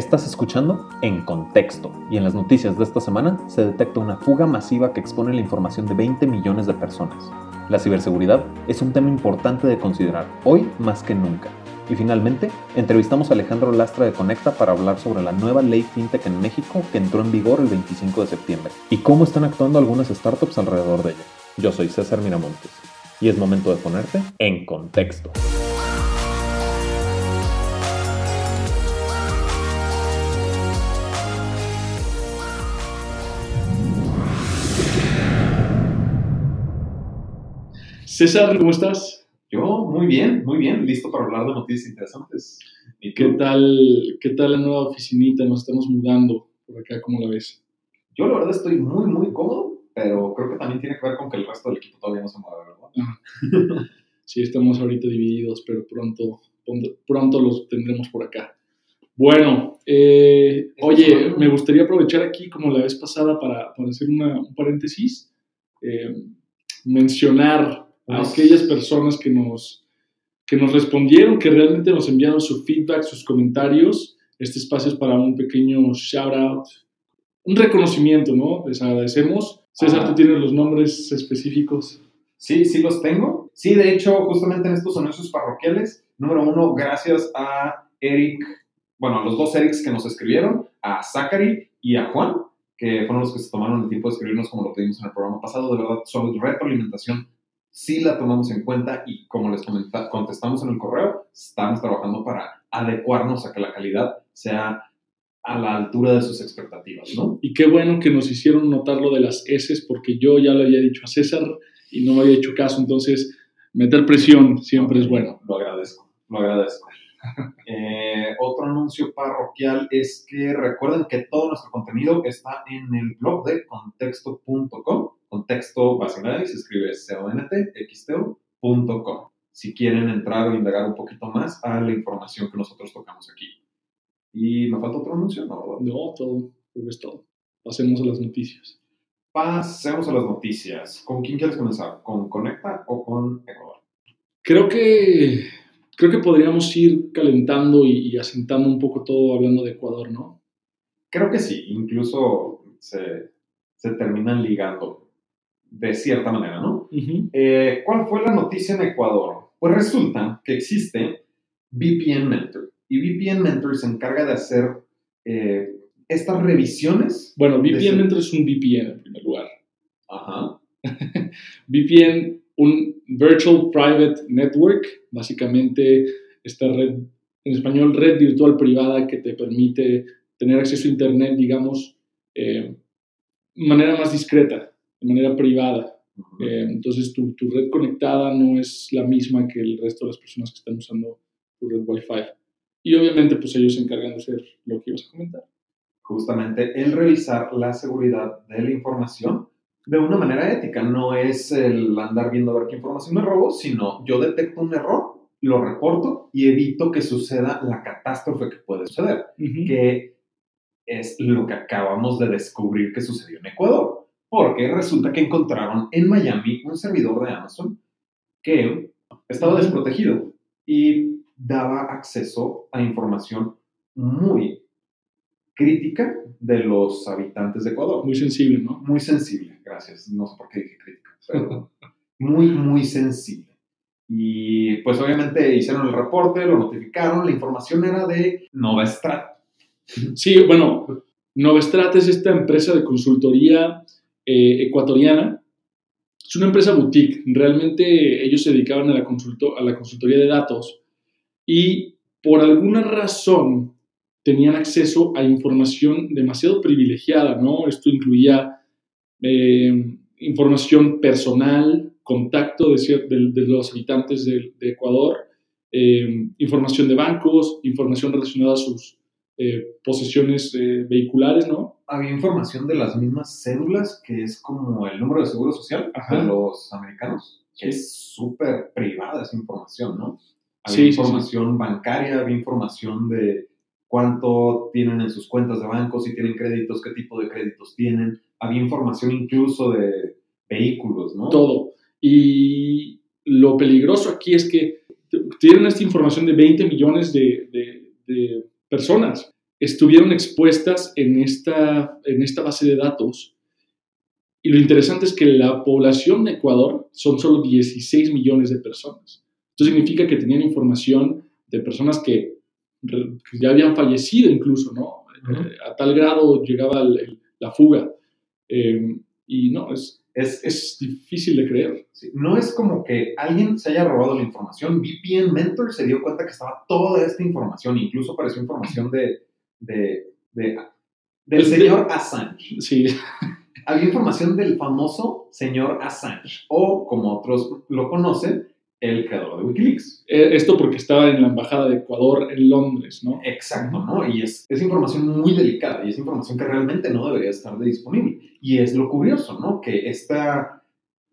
Estás escuchando En Contexto y en las noticias de esta semana se detecta una fuga masiva que expone la información de 20 millones de personas. La ciberseguridad es un tema importante de considerar hoy más que nunca. Y finalmente, entrevistamos a Alejandro Lastra de Conecta para hablar sobre la nueva ley FinTech en México que entró en vigor el 25 de septiembre y cómo están actuando algunas startups alrededor de ella. Yo soy César Miramontes y es momento de ponerte en contexto. César, ¿cómo estás? Yo, muy bien, muy bien, listo para hablar de noticias interesantes. ¿Y qué tal, qué tal la nueva oficinita? Nos estamos mudando por acá, ¿cómo la ves? Yo la verdad estoy muy, muy cómodo, pero creo que también tiene que ver con que el resto del equipo todavía no se mueve, ¿verdad? sí, estamos ahorita divididos, pero pronto, pronto los tendremos por acá. Bueno, eh, oye, me gustaría aprovechar aquí, como la vez pasada, para, para hacer un paréntesis, eh, mencionar a aquellas personas que nos, que nos respondieron, que realmente nos enviaron su feedback, sus comentarios. Este espacio es para un pequeño shout out, un reconocimiento, ¿no? Les agradecemos. César, ¿tú tienes los nombres específicos? Sí, sí los tengo. Sí, de hecho, justamente en estos anuncios parroquiales, número uno, gracias a Eric, bueno, a los dos Erics que nos escribieron, a Zachary y a Juan, que fueron los que se tomaron el tiempo de escribirnos como lo pedimos en el programa pasado. De verdad, son retroalimentación sí la tomamos en cuenta y como les contestamos en el correo, estamos trabajando para adecuarnos a que la calidad sea a la altura de sus expectativas, ¿no? Y qué bueno que nos hicieron notar lo de las S, porque yo ya le había dicho a César y no me había hecho caso, entonces meter presión siempre es bueno. Lo agradezco, lo agradezco. Eh, otro anuncio parroquial es que recuerden que todo nuestro contenido está en el blog de contexto.com contexto básicamente se escribe contxto.com. Si quieren entrar o indagar un poquito más a la información que nosotros tocamos aquí. Y me falta otro anuncio, ¿no? No, todo, creo que es todo. Pasemos a las noticias. Pasemos a las noticias. ¿Con quién quieres comenzar? ¿Con Conecta o con Ecuador? Creo que, creo que podríamos ir calentando y, y asentando un poco todo hablando de Ecuador, ¿no? Creo que sí, incluso se, se terminan ligando de cierta manera, ¿no? Eh, ¿Cuál fue la noticia en Ecuador? Pues resulta que existe VPN Mentor y VPN Mentor se encarga de hacer eh, estas revisiones. Bueno, VPN Mentor es un VPN en primer lugar. Ajá. VPN, un Virtual Private Network, básicamente esta red, en español, red virtual privada que te permite tener acceso a Internet, digamos, eh, de manera más discreta de manera privada. Eh, entonces tu, tu, red conectada no es la misma que el resto de las personas que están usando tu red Wi-Fi. Y obviamente pues ellos se encargan de hacer lo que ibas a comentar. Justamente el revisar la seguridad de la información de una manera ética. No es el andar viendo a ver qué información me robo, sino yo detecto un error, lo reporto y evito que suceda la catástrofe que puede suceder, que es lo que acabamos de descubrir que sucedió en Ecuador porque resulta que encontraron en Miami un servidor de Amazon que estaba desprotegido y daba acceso a información muy crítica de los habitantes de Ecuador. Muy sensible, ¿no? Muy sensible, gracias. No sé por qué dije crítica, pero muy, muy sensible. Y pues obviamente hicieron el reporte, lo notificaron, la información era de Novestrat. Sí, bueno, Novestrat es esta empresa de consultoría eh, ecuatoriana. Es una empresa boutique. Realmente ellos se dedicaban a la, a la consultoría de datos y por alguna razón tenían acceso a información demasiado privilegiada, ¿no? Esto incluía eh, información personal, contacto de, los habitantes de, Ecuador, eh, información de bancos, información relacionada a sus posesiones vehiculares, ¿no? había información de las mismas cédulas, que es como el número de seguro social de los americanos, que es súper privada esa información, ¿no? Había información bancaria, había información de cuánto tienen en sus cuentas de banco, si tienen créditos, qué tipo de créditos tienen. Había información incluso de vehículos, ¿no? Todo. Y lo peligroso aquí es que tienen esta información de 20 millones de, de personas estuvieron expuestas en esta, en esta base de datos. Y lo interesante es que la población de Ecuador son solo 16 millones de personas. Esto significa que tenían información de personas que, ya habían fallecido incluso, ¿no? Eh, a tal grado llegaba la fuga. Eh, y no, es, es, es, difícil de creer. no es como que alguien se haya robado la información. VPN Mentor se dio cuenta que estaba toda esta información, incluso apareció información de, de, de del señor Assange. Sí. Había información del famoso señor Assange, o como otros lo conocen, el creador de Wikileaks. Eh, esto porque estaba en la embajada de Ecuador en Londres, ¿no? Exacto, ¿no? Y es, es información muy delicada y es información que realmente no debería estar disponible. Y es lo curioso, ¿no? Que esta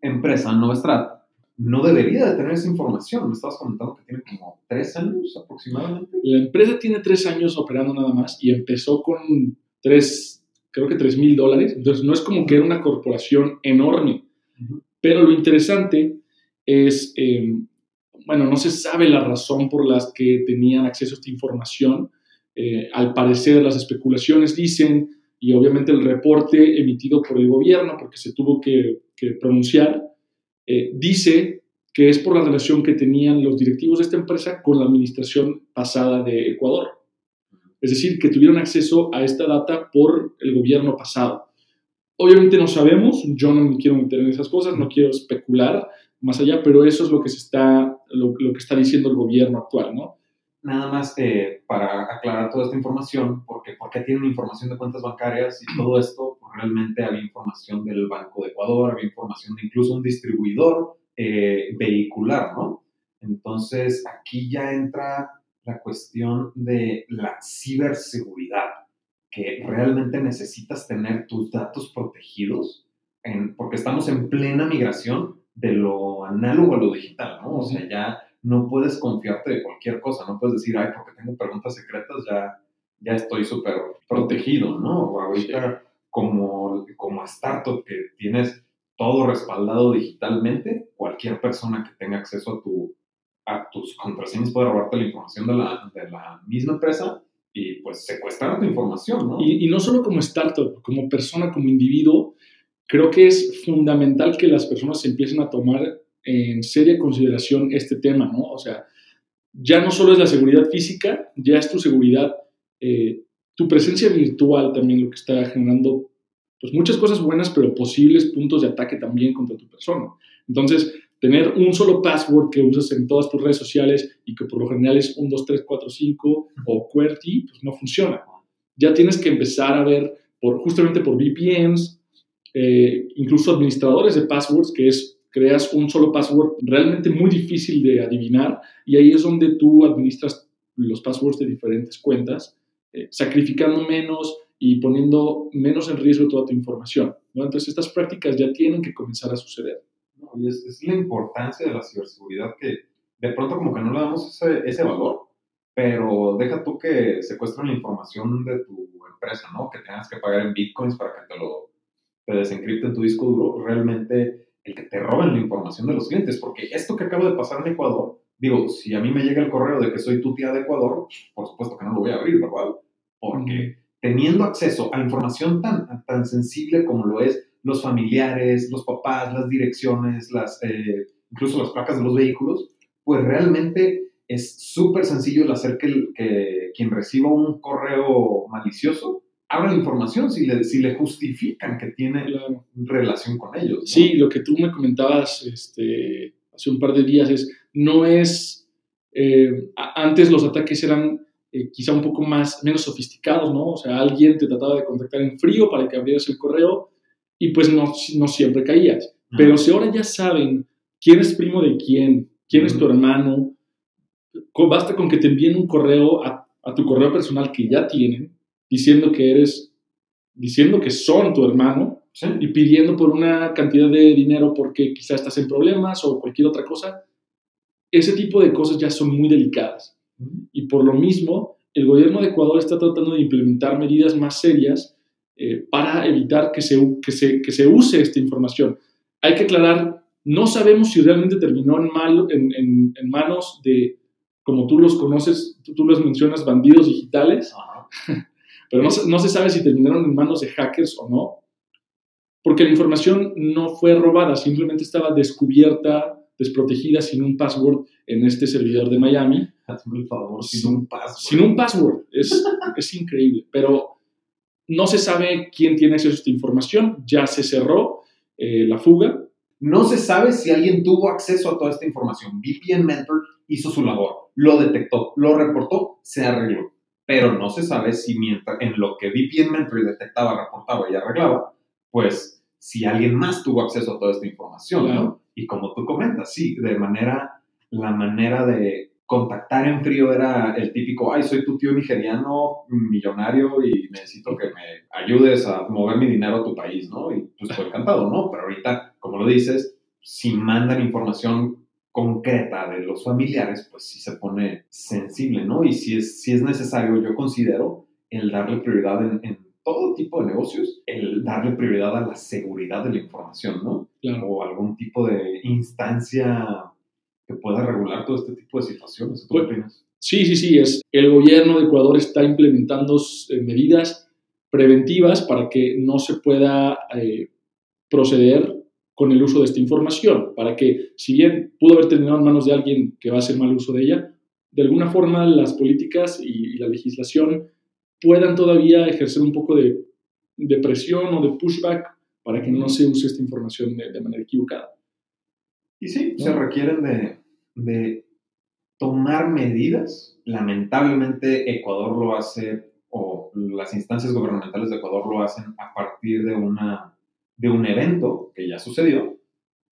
empresa, Novestrat, no debería de tener esa información. Me estabas comentando que tiene como tres años aproximadamente. La empresa tiene tres años operando nada más y empezó con tres, creo que tres mil dólares. Entonces no es como que era una corporación enorme. Pero lo interesante es, em, bueno, no se sabe la razón por las que tenían acceso a esta información. Eh, al parecer las especulaciones dicen, y obviamente el reporte emitido por el gobierno, porque se tuvo que, pronunciar, eh, dice que es por la relación que tenían los directivos de esta empresa con la administración pasada de Ecuador. Es decir, que tuvieron acceso a esta data por el gobierno pasado. Obviamente no sabemos, yo no me quiero meter en esas cosas, no quiero especular, más allá, pero eso es lo que, se está, lo, que está diciendo el gobierno actual, ¿no? Nada más eh, para aclarar toda esta información, porque ¿por tienen información de cuentas bancarias y todo esto? Pues realmente había información del Banco de Ecuador, había información de incluso un distribuidor eh, vehicular, ¿no? Entonces aquí ya entra la cuestión de la ciberseguridad, que realmente necesitas tener tus datos protegidos, porque estamos en plena migración de lo análogo a lo digital, ¿no? O sea, ya no puedes confiarte de cualquier cosa, no puedes decir, ay, porque tengo preguntas secretas, ya, ya estoy súper protegido, ¿no? ahorita, como, como startup que tienes todo respaldado digitalmente, cualquier persona que tenga acceso a, tu, a tus contraseñas puede robarte la información de la, de la misma empresa y pues secuestrar tu información, ¿no? Y, y no solo como startup, como persona, como individuo, creo que es fundamental que las personas empiecen a tomar en seria consideración este tema, ¿no? O sea, ya no solo es la seguridad física, ya es tu seguridad, eh, tu presencia virtual también lo que está generando, pues muchas cosas buenas, pero posibles puntos de ataque también contra tu persona. Entonces, tener un solo password que usas en todas tus redes sociales y que por lo general es 1, 2, 3, 4, 5 o QWERTY, pues no funciona. Ya tienes que empezar a ver, por, justamente por VPNs, eh, incluso administradores de passwords, que es creas un solo password realmente muy difícil de adivinar y ahí es donde tú administras los passwords de diferentes cuentas, eh, sacrificando menos y poniendo menos en riesgo toda tu información. ¿no? Entonces estas prácticas ya tienen que comenzar a suceder. y es, la importancia de la ciberseguridad que de pronto como que no le damos ese, ese valor, pero deja tú que secuestren la información de tu empresa, ¿no? Que tengas que pagar en bitcoins para que te lo te desencripten tu disco duro, realmente el que te roben la información de los clientes, porque esto que acaba de pasar en Ecuador, digo, si a mí me llega el correo de que soy tu tía de Ecuador, por supuesto que no lo voy a abrir, ¿verdad? Porque teniendo acceso a información tan, tan sensible como lo es los familiares, los papás, las direcciones, las, eh, incluso las placas de los vehículos, pues realmente es súper sencillo el hacer que, que quien reciba un correo malicioso abra la información si le, si le justifican que tiene relación con ellos. Sí, lo que tú me comentabas este, hace un par de días es, no es, eh, antes los ataques eran eh, quizá un poco más, menos sofisticados, ¿no? O sea, alguien te trataba de contactar en frío para que abrieras el correo y pues no, no siempre caías. Pero si ahora ya saben quién es primo de quién, quién es tu hermano, basta con que te envíen un correo a, a tu correo personal que ya tienen diciendo que eres, diciendo que son tu hermano y pidiendo por una cantidad de dinero porque quizá estás en problemas o cualquier otra cosa, ese tipo de cosas ya son muy delicadas. Y por lo mismo, el gobierno de Ecuador está tratando de implementar medidas más serias eh, para evitar que se, que, se, que se use esta información. Hay que aclarar, no sabemos si realmente terminó en, mal, en, en, en manos de, como tú los conoces, tú, los mencionas, bandidos digitales. Pero no, se- no se sabe si terminaron en manos de hackers o no, porque la información no fue robada, simplemente estaba descubierta, desprotegida, sin un password en este servidor de Miami. Hazme el favor, Sí. sin un password. Sin un password, es, es increíble, pero no se sabe quién tiene acceso a esta información, ya se cerró eh, la fuga, No se sabe si alguien tuvo acceso a toda esta información. VPN Mentor hizo su labor, lo detectó, lo reportó, se arregló. Pero no se sabe si mientras en lo que VPN Mentor detectaba, reportaba y arreglaba, pues si alguien más tuvo acceso a toda esta información, ¿no? Claro. Y como tú comentas, sí, de manera, la manera de contactar en frío era el típico, ay, soy tu tío nigeriano, millonario y necesito que me ayudes a mover mi dinero a tu país, ¿no? Y pues estoy encantado, ¿no? Pero ahorita, como lo dices, si mandan información concreta de los familiares, pues sí se pone sensible, ¿no? Y si es, si es necesario, yo considero el darle prioridad en, en todo tipo de negocios, el darle prioridad a la seguridad de la información, ¿no? claro. o algún tipo de instancia que pueda regular todo este tipo de situaciones. ¿Tú qué opinas? Sí, sí, sí, es el gobierno de Ecuador está implementando eh, medidas preventivas para que no se pueda eh, proceder con el uso de esta información, para que si bien pudo haber terminado en manos de alguien que va a hacer mal uso de ella, de alguna forma las políticas y, y la legislación puedan todavía ejercer un poco de, de presión o de pushback para que no se use esta información de, de manera equivocada. Y sí, ¿no? se requieren de, de tomar medidas. Lamentablemente Ecuador lo hace, o las instancias gubernamentales de Ecuador lo hacen a partir de, una, de un evento que ya sucedió,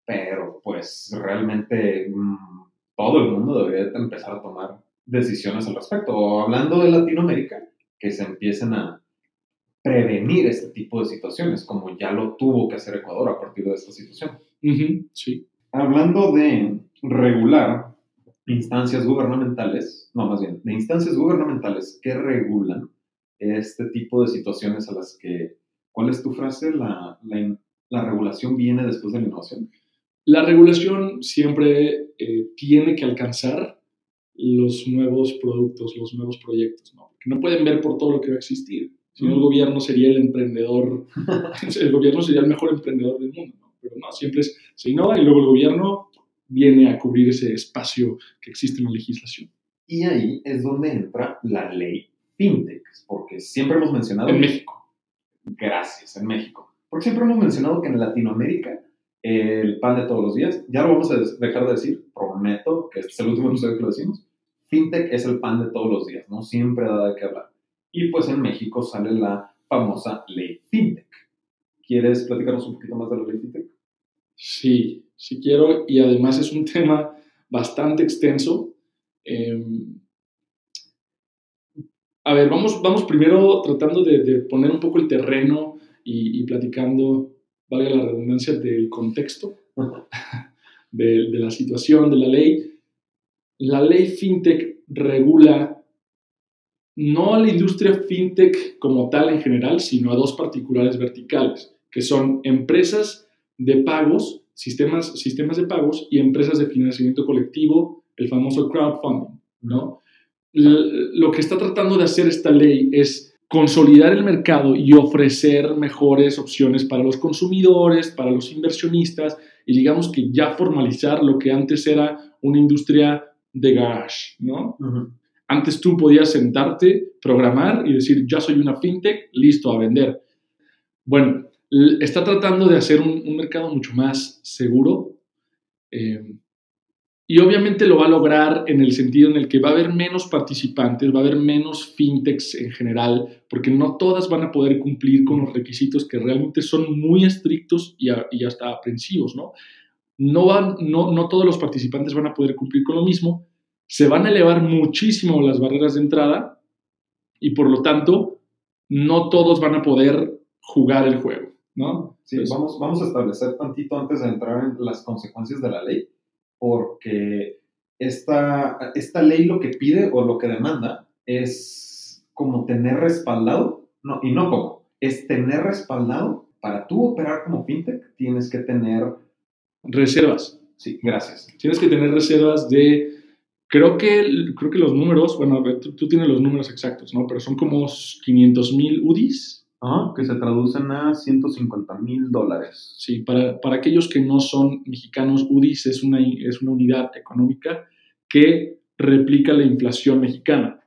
pero pues realmente mm, todo el mundo debería de empezar a tomar decisiones al respecto. O hablando de Latinoamérica, que se empiecen a prevenir este tipo de situaciones, como ya lo tuvo que hacer Ecuador a partir de esta situación. Sí. Hablando de regular instancias gubernamentales, no, más bien, de instancias gubernamentales que regulan este tipo de situaciones a las que, ¿cuál es tu frase? La, la, la regulación viene después de la innovación. La regulación siempre eh, tiene que alcanzar los nuevos productos, los nuevos proyectos, ¿no? Porque no pueden ver por todo lo que va a existir. Si no, el gobierno sería el emprendedor, el gobierno sería el mejor emprendedor del mundo, ¿no? Pero no, siempre es, se innova y luego el gobierno viene a cubrir ese espacio que existe en la legislación. Y ahí es donde entra la ley FinTech, porque siempre hemos mencionado... En México. Gracias, en México. Porque siempre hemos mencionado que en Latinoamérica el pan de todos los días, ya lo vamos a dejar de decir, prometo que este es el último episodio que lo decimos, fintech es el pan de todos los días, ¿no? Siempre da de qué hablar. Y pues en México sale la famosa ley fintech. ¿Quieres platicarnos un poquito más de la ley fintech? Sí, sí quiero, y además es un tema bastante extenso. Eh, a ver, vamos, vamos primero tratando de, de poner un poco el terreno y, y platicando, valga la redundancia, del contexto, de, de la situación, de la ley. La ley FinTech regula no a la industria FinTech como tal en general, sino a dos particulares verticales, que son empresas de pagos, sistemas, sistemas de pagos y empresas de financiamiento colectivo, el famoso crowdfunding, ¿no? Lo que está tratando de hacer esta ley es consolidar el mercado y ofrecer mejores opciones para los consumidores, para los inversionistas y digamos que ya formalizar lo que antes era una industria de garage, ¿no? Antes tú podías sentarte, programar y decir, ya soy una fintech, listo a vender. Bueno, está tratando de hacer un, un mercado mucho más seguro eh, y obviamente lo va a lograr en el sentido en el que va a haber menos participantes, va a haber menos fintechs en general, porque no todas van a poder cumplir con los requisitos que realmente son muy estrictos y, a- y hasta aprensivos, ¿no? No, van, no, no todos los participantes van a poder cumplir con lo mismo, se van a elevar muchísimo las barreras de entrada y por lo tanto no todos van a poder jugar el juego, ¿no? Sí, vamos, vamos a establecer tantito antes de entrar en las consecuencias de la ley, porque esta, esta ley lo que pide o lo que demanda es como tener respaldado, no, y no como, es tener respaldado para tú operar como fintech, tienes que tener, Reservas. sí, gracias, Tienes que tener reservas de Creo que, creo que los números, bueno, tú, tú tienes los números exactos, ¿no? Pero son como 500 mil UDIs que se traducen a 150 mil dólares. Sí, para, para, aquellos que no son mexicanos, UDIs es una, es una unidad económica que replica la inflación mexicana.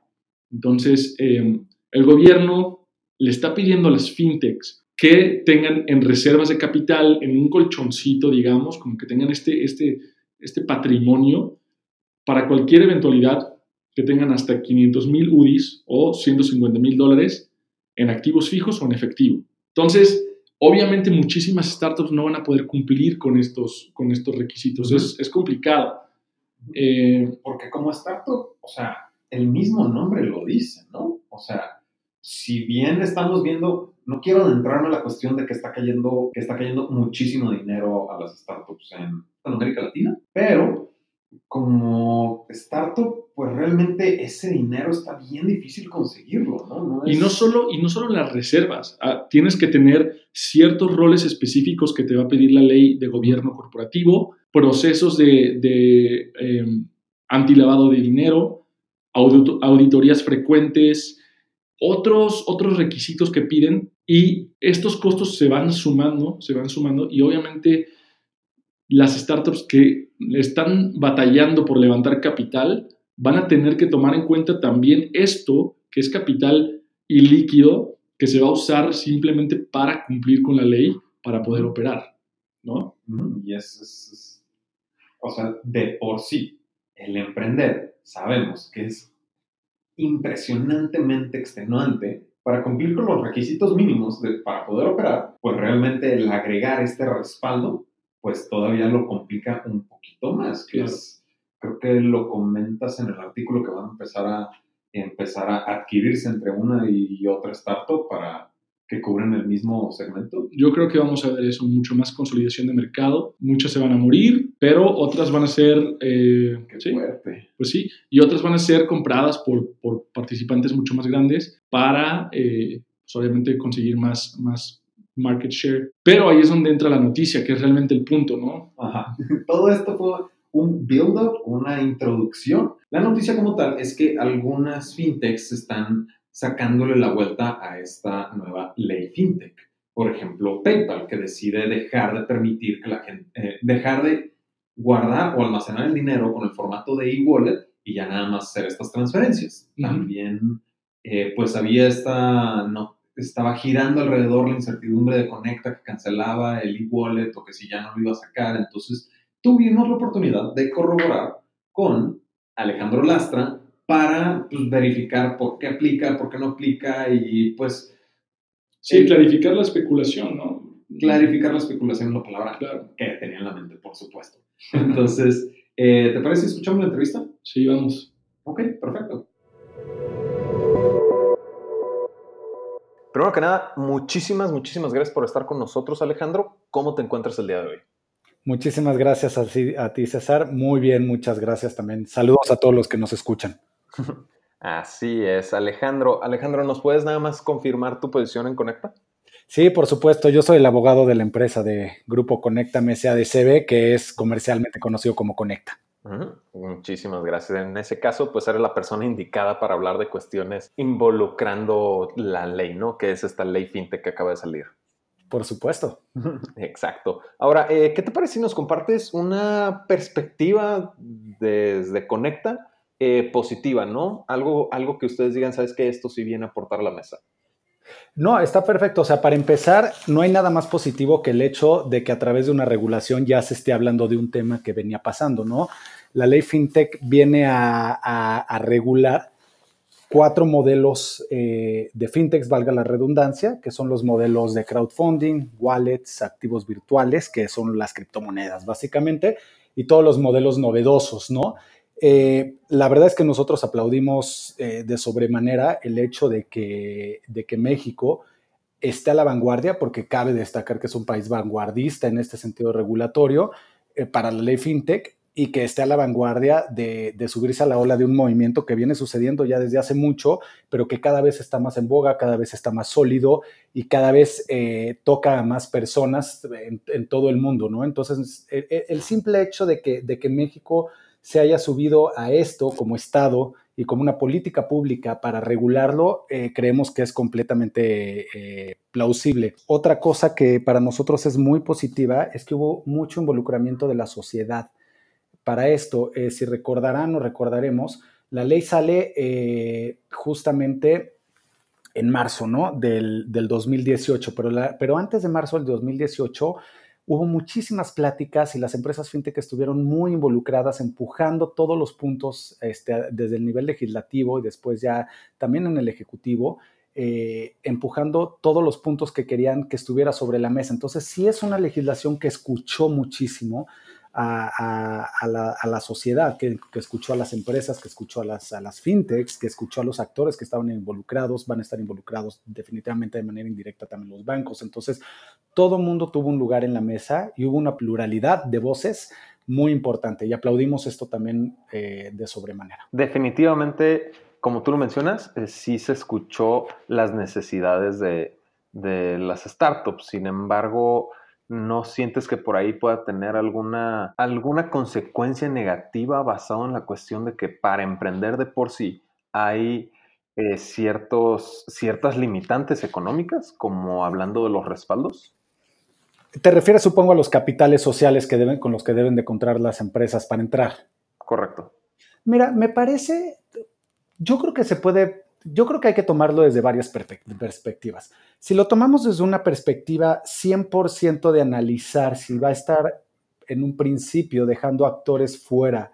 Entonces, em, el gobierno le está pidiendo a las fintechs que tengan en reservas de capital, en un colchoncito, digamos, como que tengan este, este, este patrimonio para cualquier eventualidad, que tengan hasta 500 mil UDIs o 150 mil dólares en activos fijos o en efectivo. Entonces, obviamente muchísimas startups no van a poder cumplir con estos, con estos requisitos. es, es, complicado. Eh, Porque como startup, o sea, el mismo nombre lo dice, ¿no? O sea, si bien estamos viendo, no quiero adentrarme a la cuestión de que está cayendo, que está cayendo muchísimo dinero a las startups en, en América Latina, pero como startup, pues realmente ese dinero está bien difícil conseguirlo, ¿no? y, no solo, y no solo las reservas, ah, tienes que tener ciertos roles específicos que te va a pedir la ley de gobierno corporativo, procesos de, de em, antilavado de dinero, auditorías frecuentes, otros, otros requisitos que piden y estos costos se van sumando, se van sumando y obviamente las startups que están batallando por levantar capital van a tener que tomar en cuenta también esto, que es capital ilíquido, que se va a usar simplemente para cumplir con la ley, para poder operar, ¿no? Y es, o sea, de por sí, el emprender, sabemos que es impresionantemente extenuante para cumplir con los requisitos mínimos para poder operar, pues realmente el agregar este respaldo pues todavía lo complica un poquito más, que es, creo que lo comentas en el artículo que van a empezar a empezar a adquirirse entre una y otra startup para que cubren el mismo segmento? Yo creo que vamos a ver eso, mucho más consolidación de mercado. Muchas se van a morir, pero otras van a ser... Eh, Qué fuerte. Pues sí, y otras van a ser compradas por, por participantes mucho más grandes para, eh, pues obviamente, conseguir más, más market share. Pero ahí es donde entra la noticia, que es realmente el punto, ¿no? Ajá. Todo esto fue un build-up, una introducción. La noticia como tal es que algunas fintechs están sacándole la vuelta a esta nueva ley fintech. Por ejemplo, PayPal, que decide dejar de permitir que la gente, eh, dejar de guardar o almacenar el dinero con el formato de e-wallet y ya nada más hacer estas transferencias. También, eh, pues había esta, no, estaba girando alrededor la incertidumbre de Conecta que cancelaba el e-wallet o que si ya no lo iba a sacar. Entonces tuvimos la oportunidad de corroborar con Alejandro Lastra para pues, verificar por qué aplica, por qué no aplica y pues... Sí, clarificar la especulación, ¿no? Clarificar la especulación es la palabra que tenía en la mente, por supuesto. Entonces, eh, ¿te parece si escuchamos la entrevista? Sí, vamos. Ok, perfecto. Primero que nada, muchísimas, muchísimas gracias por estar con nosotros, Alejandro. ¿Cómo te encuentras el día de hoy? Muchísimas gracias a, ti, César. Muy bien, muchas gracias también. Saludos a todos los que nos escuchan. Así es, Alejandro. Alejandro, ¿nos puedes nada más confirmar tu posición en Conecta? Sí, por supuesto. Yo soy el abogado de la empresa de Grupo Conecta MSADCB, que es comercialmente conocido como Conecta. Muchísimas gracias. En ese caso, pues eres la persona indicada para hablar de cuestiones involucrando la ley, ¿no? Que es esta ley fintech que acaba de salir. Por supuesto. Exacto. Ahora, eh, ¿qué te parece si nos compartes una perspectiva desde Conecta eh, positiva, ¿no? Algo, algo que ustedes digan, ¿sabes que Esto sí viene a aportar a la mesa. No, está perfecto. O sea, para empezar, no hay nada más positivo que el hecho de que a través de una regulación ya se esté hablando de un tema que venía pasando, ¿no? La ley FinTech viene a, regular cuatro modelos eh, de fintechs, valga la redundancia, que son los modelos de crowdfunding, wallets, activos virtuales, que son las criptomonedas básicamente, y todos los modelos novedosos, ¿no? Eh, la verdad es que nosotros aplaudimos eh, de sobremanera el hecho de que, de que México esté a la vanguardia, porque cabe destacar que es un país vanguardista en este sentido regulatorio eh, para la ley FinTech y que esté a la vanguardia de, subirse a la ola de un movimiento que viene sucediendo ya desde hace mucho, pero que cada vez está más en boga, cada vez está más sólido y cada vez toca a más personas en, todo el mundo, ¿no? Entonces, el, simple hecho de que, de que México se haya subido a esto como Estado y como una política pública para regularlo, eh, creemos que es completamente eh, plausible. Otra cosa que para nosotros es muy positiva es que hubo mucho involucramiento de la sociedad. Para esto, eh, si recordarán o recordaremos, la ley sale justamente en marzo, ¿no? Del, 2018, pero, pero antes de marzo del 2018 hubo muchísimas pláticas y las empresas fintech estuvieron muy involucradas empujando todos los puntos este, desde el nivel legislativo y después ya también en el ejecutivo, eh, empujando todos los puntos que querían que estuviera sobre la mesa. Entonces sí es una legislación que escuchó muchísimo a, la, sociedad, que, escuchó a las empresas, que escuchó a las, fintechs, que escuchó a los actores que estaban involucrados, van a estar involucrados definitivamente de manera indirecta también los bancos. Entonces, todo el mundo tuvo un lugar en la mesa y hubo una pluralidad de voces muy importante y aplaudimos esto también eh, de sobremanera. Definitivamente, como tú lo mencionas, eh, sí se escuchó las necesidades de, de las startups. Sin embargo, ¿no sientes que por ahí pueda tener alguna, alguna consecuencia negativa basado en la cuestión de que para emprender de por sí hay eh, ciertos, ciertas limitantes económicas, como hablando de los respaldos? Te refieres, supongo, a los capitales sociales que deben, con los que deben de encontrar las empresas para entrar. Correcto. Mira, me parece, yo creo que se puede yo creo que hay que tomarlo desde varias perspectivas. Si lo tomamos desde una perspectiva 100% de analizar si va a estar en un principio dejando actores fuera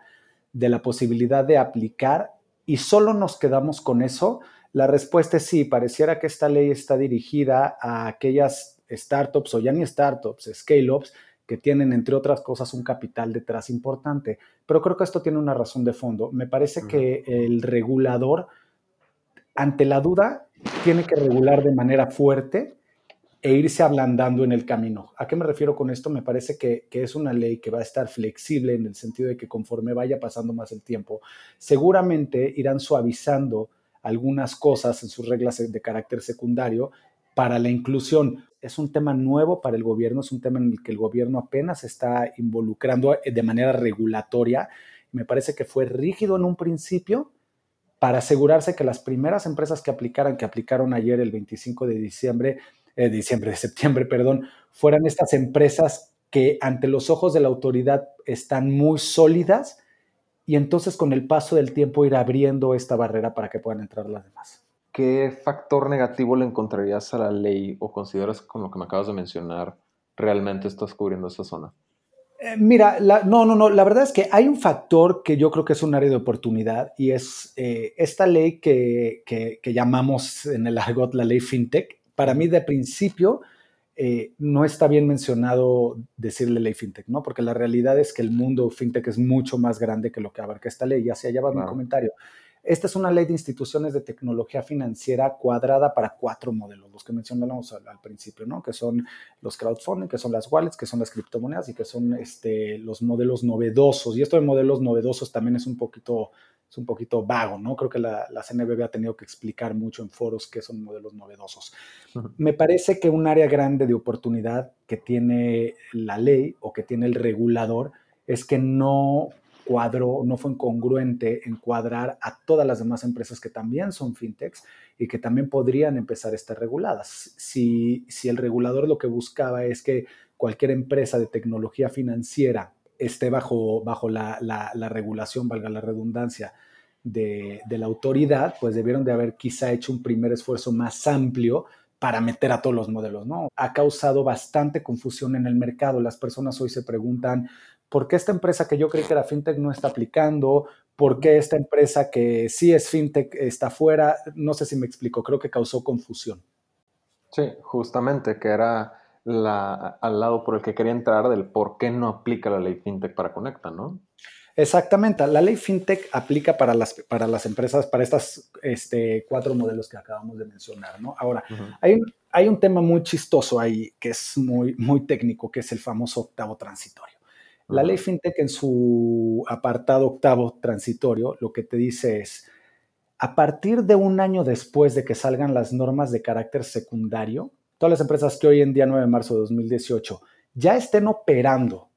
de la posibilidad de aplicar y solo nos quedamos con eso, la respuesta es sí, pareciera que esta ley está dirigida a aquellas startups o ya ni startups, scale-ups, que tienen, entre otras cosas, un capital detrás importante. Pero creo que esto tiene una razón de fondo. Me parece que el regulador ante la duda, tiene que regular de manera fuerte e irse ablandando en el camino. ¿A qué me refiero con esto? Me parece que, es una ley que va a estar flexible en el sentido de que conforme vaya pasando más el tiempo, seguramente irán suavizando algunas cosas en sus reglas de carácter secundario para la inclusión. Es un tema nuevo para el gobierno, es un tema en el que el gobierno apenas está involucrando de manera regulatoria. Me parece que fue rígido en un principio, para asegurarse que las primeras empresas que aplicaran, que aplicaron ayer el 25 de diciembre, eh, diciembre de septiembre, perdón, fueran estas empresas que ante los ojos de la autoridad están muy sólidas y entonces con el paso del tiempo ir abriendo esta barrera para que puedan entrar las demás. ¿Qué factor negativo le encontrarías a la ley o consideras con lo que me acabas de mencionar realmente estás cubriendo esa zona? Eh, mira, no, no, no, la verdad es que hay un factor que yo creo que es un área de oportunidad y es eh, esta ley que, llamamos en el argot la ley FinTech. Para mí, de principio, eh, no está bien mencionado decirle ley FinTech, ¿no? Porque la realidad es que el mundo FinTech es mucho más grande que lo que abarca esta ley. Ya se allá va mi comentario. Esta es una ley de instituciones de tecnología financiera cuadrada para cuatro modelos, los que mencionamos al, principio, ¿no? Que son los crowdfunding, que son las wallets, que son las criptomonedas y que son este, los modelos novedosos. Y esto de modelos novedosos también es un poquito, es un poquito vago, ¿no? Creo que la, la CNBB ha tenido que explicar mucho en foros qué son modelos novedosos. Me parece que un área grande de oportunidad que tiene la ley o que tiene el regulador es que no no fue congruente en cuadrar a todas las demás empresas que también son fintechs y que también podrían empezar a estar reguladas. Si, si el regulador lo que buscaba es que cualquier empresa de tecnología financiera esté bajo, bajo la, regulación, valga la redundancia, de, de, la autoridad, pues debieron de haber quizá hecho un primer esfuerzo más amplio para meter a todos los modelos, ¿no? Ha causado bastante confusión en el mercado. Las personas hoy se preguntan, ¿por qué esta empresa que yo creí que era fintech no está aplicando? ¿Por qué esta empresa que sí es fintech está fuera? No sé si me explico, creo que causó confusión. Sí, justamente, que era la, al lado por el que quería entrar del por qué no aplica la ley fintech para Conecta, ¿no? Exactamente, la ley fintech aplica para las, para las empresas, para estos este, cuatro modelos que acabamos de mencionar, ¿no? Ahora, hay, hay un tema muy chistoso ahí que es muy, muy técnico, que es el famoso octavo transitorio. La ley FinTech en su apartado octavo transitorio lo que te dice es, a partir de un año después de que salgan las normas de carácter secundario, todas las empresas que hoy en día 9 de marzo de 2018 ya estén operando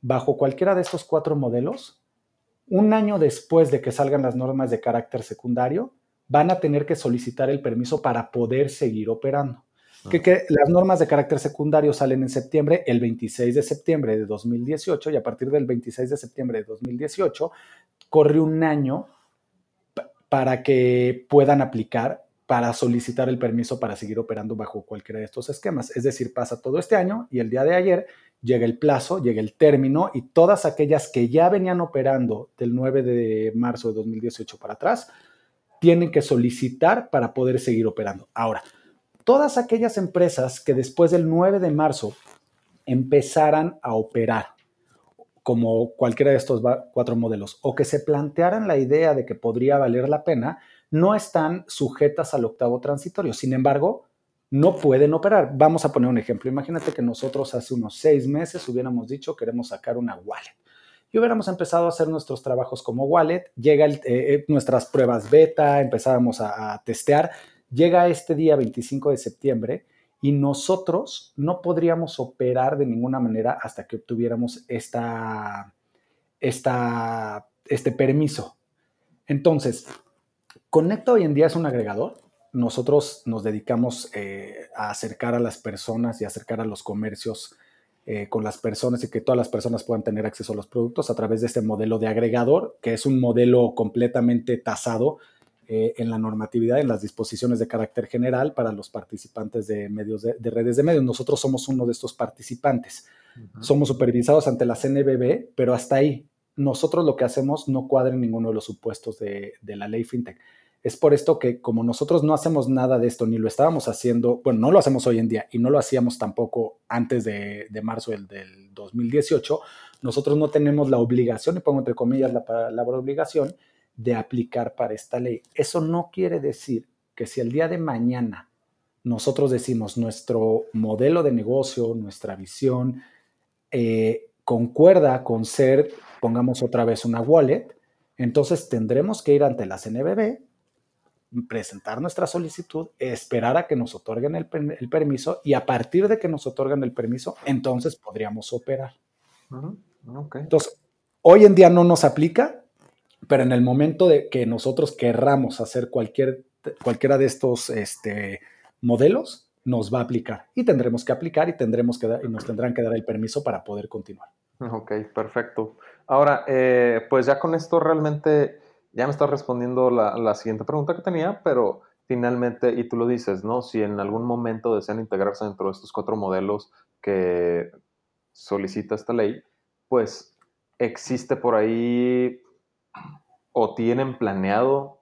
bajo cualquiera de estos cuatro modelos, un año después de que salgan las normas de carácter secundario, van a tener que solicitar el permiso para poder seguir operando. Que, las normas de carácter secundario salen en septiembre, el 26 de septiembre de 2018, y a partir del 26 de septiembre de 2018 corre un año para que puedan aplicar para solicitar el permiso para seguir operando bajo cualquiera de estos esquemas. Es decir, pasa todo este año y el día de ayer llega el plazo, llega el término y todas aquellas que ya venían operando del 9 de marzo de 2018 para atrás, tienen que solicitar para poder seguir operando. Ahora, todas aquellas empresas que después del 9 de marzo empezaran a operar como cualquiera de estos cuatro modelos o que se plantearan la idea de que podría valer la pena, no están sujetas al octavo transitorio. Sin embargo, no pueden operar. Vamos a poner un ejemplo. Imagínate que nosotros hace unos seis meses hubiéramos dicho queremos sacar una wallet. Y hubiéramos empezado a hacer nuestros trabajos como wallet, llega eh, eh, nuestras pruebas beta, empezábamos a, a testear, llega este día 25 de septiembre y nosotros no podríamos operar de ninguna manera hasta que obtuviéramos esta, este permiso. Entonces, Conecta hoy en día es un agregador. Nosotros nos dedicamos eh, a acercar a las personas y acercar a los comercios eh, con las personas y que todas las personas puedan tener acceso a los productos a través de este modelo de agregador, que es un modelo completamente tasado eh, en la normatividad, en las disposiciones de carácter general para los participantes de medios de, redes de medios. Nosotros somos uno de estos participantes. Somos supervisados ante la CNBB, pero hasta ahí nosotros lo que hacemos no cuadra en ninguno de los supuestos de, de la ley FinTech. Es por esto que como nosotros no hacemos nada de esto, ni lo estábamos haciendo, bueno, no lo hacemos hoy en día y no lo hacíamos tampoco antes de, marzo del, 2018, nosotros no tenemos la obligación, y pongo entre comillas la palabra obligación, de aplicar para esta ley. Eso no quiere decir que si el día de mañana nosotros decimos nuestro modelo de negocio, nuestra visión, eh, concuerda con ser, pongamos otra vez una wallet, entonces tendremos que ir ante la CNBB presentar nuestra solicitud, esperar a que nos otorguen el, permiso y a partir de que nos otorguen el permiso, entonces podríamos operar. Entonces, hoy en día no nos aplica, pero en el momento de que nosotros querramos hacer cualquier, cualquiera de estos este, modelos, nos va a aplicar y tendremos que aplicar y, tendremos que y nos tendrán que dar el permiso para poder continuar. Ok, perfecto. Ahora, eh, pues ya con esto realmente ya me estás respondiendo la, siguiente pregunta que tenía, pero finalmente, y tú lo dices, ¿no? Si en algún momento desean integrarse dentro de estos cuatro modelos que solicita esta ley, pues existe por ahí o tienen planeado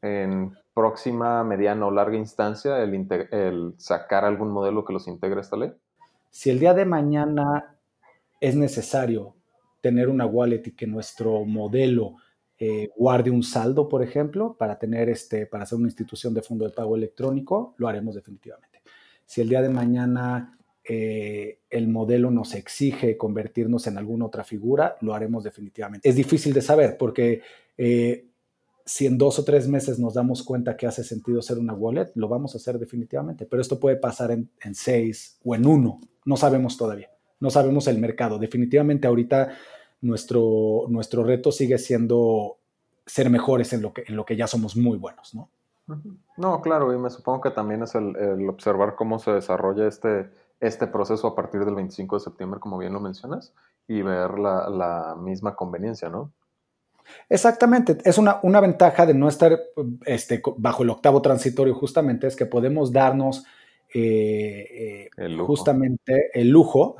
en próxima, mediana o larga instancia el, sacar algún modelo que los integre a esta ley? Si el día de mañana es necesario tener una wallet y que nuestro modelo eh, guarde un saldo, por ejemplo, para tener este, para hacer una institución de fondo de pago electrónico, lo haremos definitivamente. Si el día de mañana eh, el modelo nos exige convertirnos en alguna otra figura, lo haremos definitivamente. Es difícil de saber porque eh, si en dos o tres meses nos damos cuenta que hace sentido ser una wallet, lo vamos a hacer definitivamente. Pero esto puede pasar en, seis o en uno. No sabemos todavía. No sabemos el mercado. Definitivamente ahorita nuestro, nuestro reto sigue siendo ser mejores en lo, que, en lo que ya somos muy buenos, ¿no? No, claro, y me supongo que también es el, observar cómo se desarrolla este, este proceso a partir del 25 de septiembre, como bien lo mencionas, y ver la, misma conveniencia, ¿no? Exactamente, es una, una ventaja de no estar este, bajo el octavo transitorio justamente, es que podemos darnos eh, eh, justamente el lujo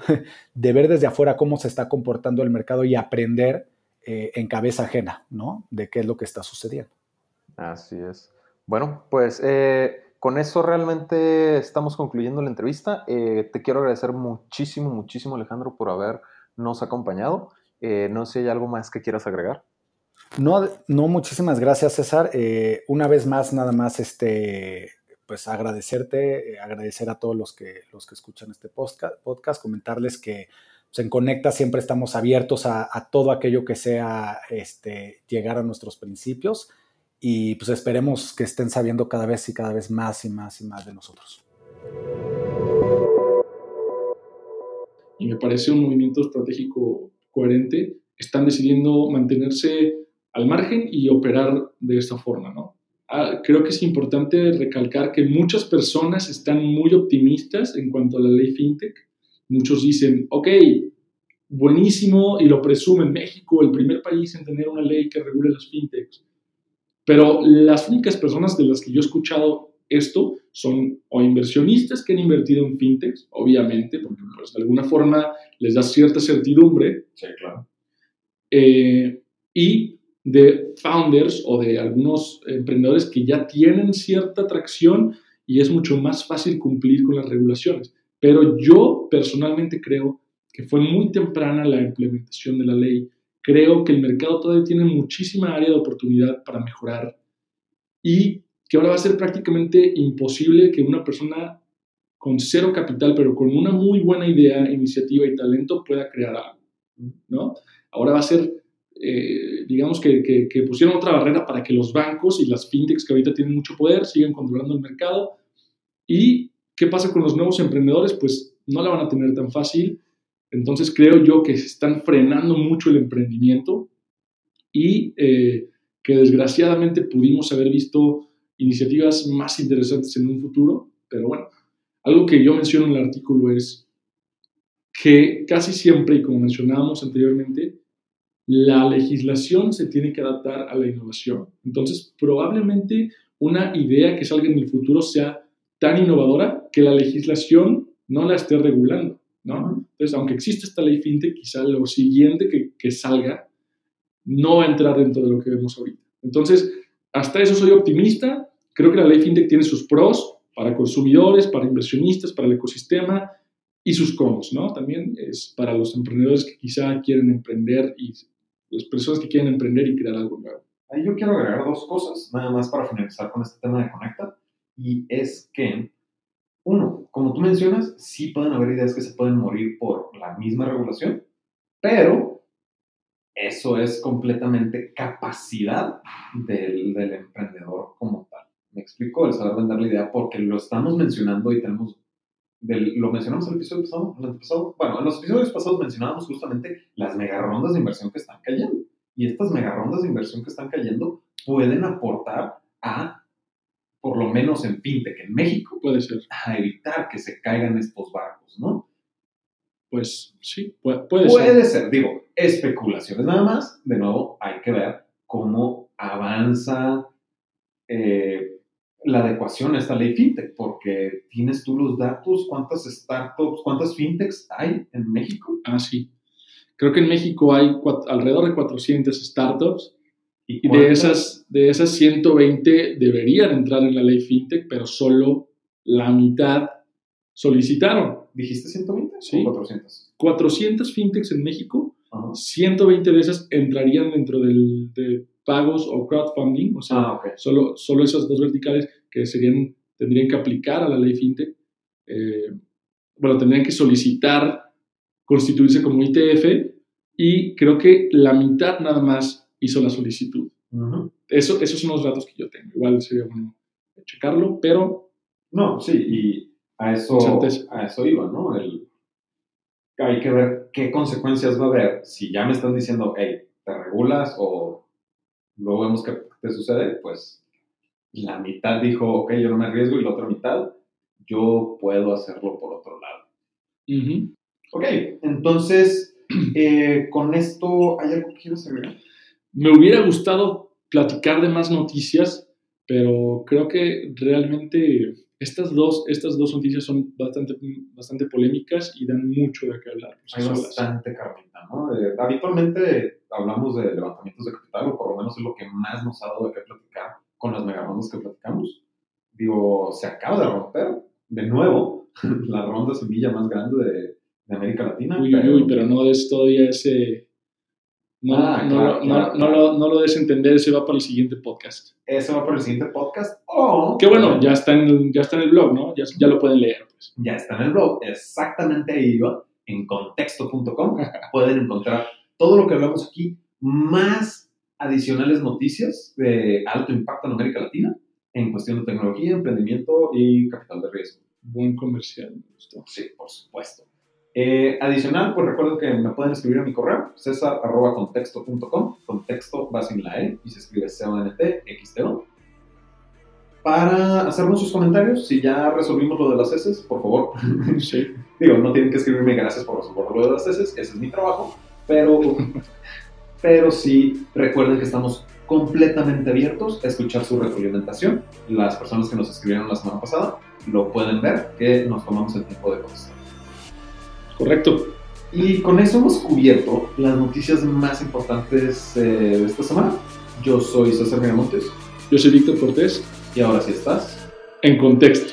de ver desde afuera cómo se está comportando el mercado y aprender eh, en cabeza ajena, ¿no? De qué es lo que está sucediendo. Así es. Bueno, pues con eso realmente estamos concluyendo la entrevista. te quiero agradecer muchísimo, muchísimo Alejandro por habernos acompañado. no sé si hay algo más que quieras agregar. No, no, muchísimas gracias, César. una vez más, nada más, este, pues agradecerte, eh, agradecer a todos los que, los que escuchan este podcast, comentarles que pues, en Conecta siempre estamos abiertos a, todo aquello que sea este, llegar a nuestros principios y pues esperemos que estén sabiendo cada vez y cada vez más y más y más de nosotros. Y me parece un movimiento estratégico coherente están decidiendo mantenerse al margen y operar de esta forma, ¿no? Ah, creo que es importante recalcar que muchas personas están muy optimistas en cuanto a la ley FinTech. Muchos dicen, ok, buenísimo, y lo presumen, México, el primer país en tener una ley que regule las FinTechs. Pero las únicas personas de las que yo he escuchado esto son o inversionistas que han invertido en FinTechs, obviamente, porque pues, de alguna forma les da cierta certidumbre. Sí, claro. Eh, y de founders o de algunos emprendedores que ya tienen cierta atracción y es mucho más fácil cumplir con las regulaciones. Pero yo personalmente creo que fue muy temprana la implementación de la ley. Creo que el mercado todavía tiene muchísima área de oportunidad para mejorar y que ahora va a ser prácticamente imposible que una persona con cero capital, pero con una muy buena idea, iniciativa y talento pueda crear algo. ¿no? Ahora va a ser eh, digamos que, que, pusieron otra barrera para que los bancos y las fintechs que ahorita tienen mucho poder sigan controlando el mercado. ¿Y qué pasa con los nuevos emprendedores? Pues no la van a tener tan fácil. Entonces creo yo que se están frenando mucho el emprendimiento y eh, que desgraciadamente pudimos haber visto iniciativas más interesantes en un futuro. Pero bueno, algo que yo menciono en el artículo es que casi siempre, y como mencionábamos anteriormente, la legislación se tiene que adaptar a la innovación. Entonces, probablemente una idea que salga en el futuro sea tan innovadora que la legislación no la esté regulando, ¿no? Entonces, aunque exista esta ley fintech, quizá lo siguiente que, que salga no va a entrar dentro de lo que vemos ahorita. Entonces, hasta eso soy optimista. Creo que la ley fintech tiene sus pros para consumidores, para inversionistas, para el ecosistema y sus cons, ¿no? También es para los emprendedores que quizá quieren emprender y las personas que quieren emprender y crear algo nuevo. Ahí yo quiero agregar dos cosas, nada más para finalizar con este tema de Conecta, y es que, como tú mencionas, sí pueden haber ideas que se pueden morir por la misma regulación, pero eso es completamente capacidad del, del emprendedor como tal. Me explico, el saber vender la idea, porque lo estamos mencionando y tenemos lo mencionamos en el episodio pasado, bueno, en los episodios pasados mencionábamos justamente las mega rondas de inversión que están cayendo. Y estas mega rondas de inversión que están cayendo pueden aportar a, por lo menos en fintech en México, puede ser, a evitar que se caigan estos barcos, ¿no? Pues sí, puede, puede, puede ser. Digo, especulaciones nada más. De nuevo, hay que ver cómo avanza eh, la adecuación a esta ley fintech, porque tienes tú los datos, cuántas startups, cuántas fintechs hay en México. Ah, sí. Creo que en México hay alrededor de 400 startups y, de, esas, de esas 120 deberían entrar en la ley fintech, pero solo la mitad solicitaron. ¿Dijiste 120? Sí. 400. 400 fintechs en México, 120 de esas entrarían dentro del, de pagos o crowdfunding, o sea, ah, solo, solo esas dos verticales que serían, tendrían que aplicar a la ley FinTech. Eh, bueno, tendrían que solicitar constituirse como ITF y creo que la mitad nada más hizo la solicitud. Eso, esos son los datos que yo tengo. Igual sería bueno checarlo, pero... No, sí, y a eso, a eso iba, ¿no? El, hay que ver qué consecuencias va a haber si ya me están diciendo, hey, te regulas o luego vemos qué te sucede, pues la mitad dijo, ok, yo no me arriesgo, y la otra mitad, yo puedo hacerlo por otro lado. Ok, entonces, eh, con esto, ¿hay algo que quieras agregar? Me hubiera gustado platicar de más noticias, pero creo que realmente estas dos, estas dos noticias son bastante, bastante polémicas y dan mucho de qué hablar. Hay bastante carnita, ¿no? Eh, habitualmente hablamos de levantamientos de capital, o por lo menos es lo que más nos ha dado de qué platicar con las megarondas que platicamos. Digo, se acaba de romper de nuevo la ronda semilla más grande de, de América Latina. Uy, pero, uy, pero no es todavía ese no, ah, no, no, no, lo, no lo des entender, ese va para el siguiente podcast. Ese va para el siguiente podcast. O. que bueno, ya está en el, ya está en el blog, ¿no? Ya, ya lo pueden leer. Pues. Ya está en el blog, exactamente ahí va, en contexto.com. pueden encontrar todo lo que hablamos aquí, más adicionales noticias de alto impacto en América Latina en cuestión de tecnología, emprendimiento y capital de riesgo. Buen comercial, me gustó. Sí, por supuesto. Eh, adicional, pues recuerden que me pueden escribir a mi correo, cesar.contexto.com, contexto va sin la E y se escribe C-O-N-T-X-T-O. Para hacernos sus comentarios, si ya resolvimos lo de las heces, por favor. Sí. Digo, no tienen que escribirme gracias por resolver lo de las heces, ese es mi trabajo, pero, pero sí recuerden que estamos completamente abiertos a escuchar su retroalimentación. Las personas que nos escribieron la semana pasada lo pueden ver, que nos tomamos el tiempo de contestar. Correcto. Y con eso hemos cubierto las noticias más importantes eh, de esta semana. Yo soy César Miramontes Yo soy Víctor Cortés, y ahora sí estás. en contexto.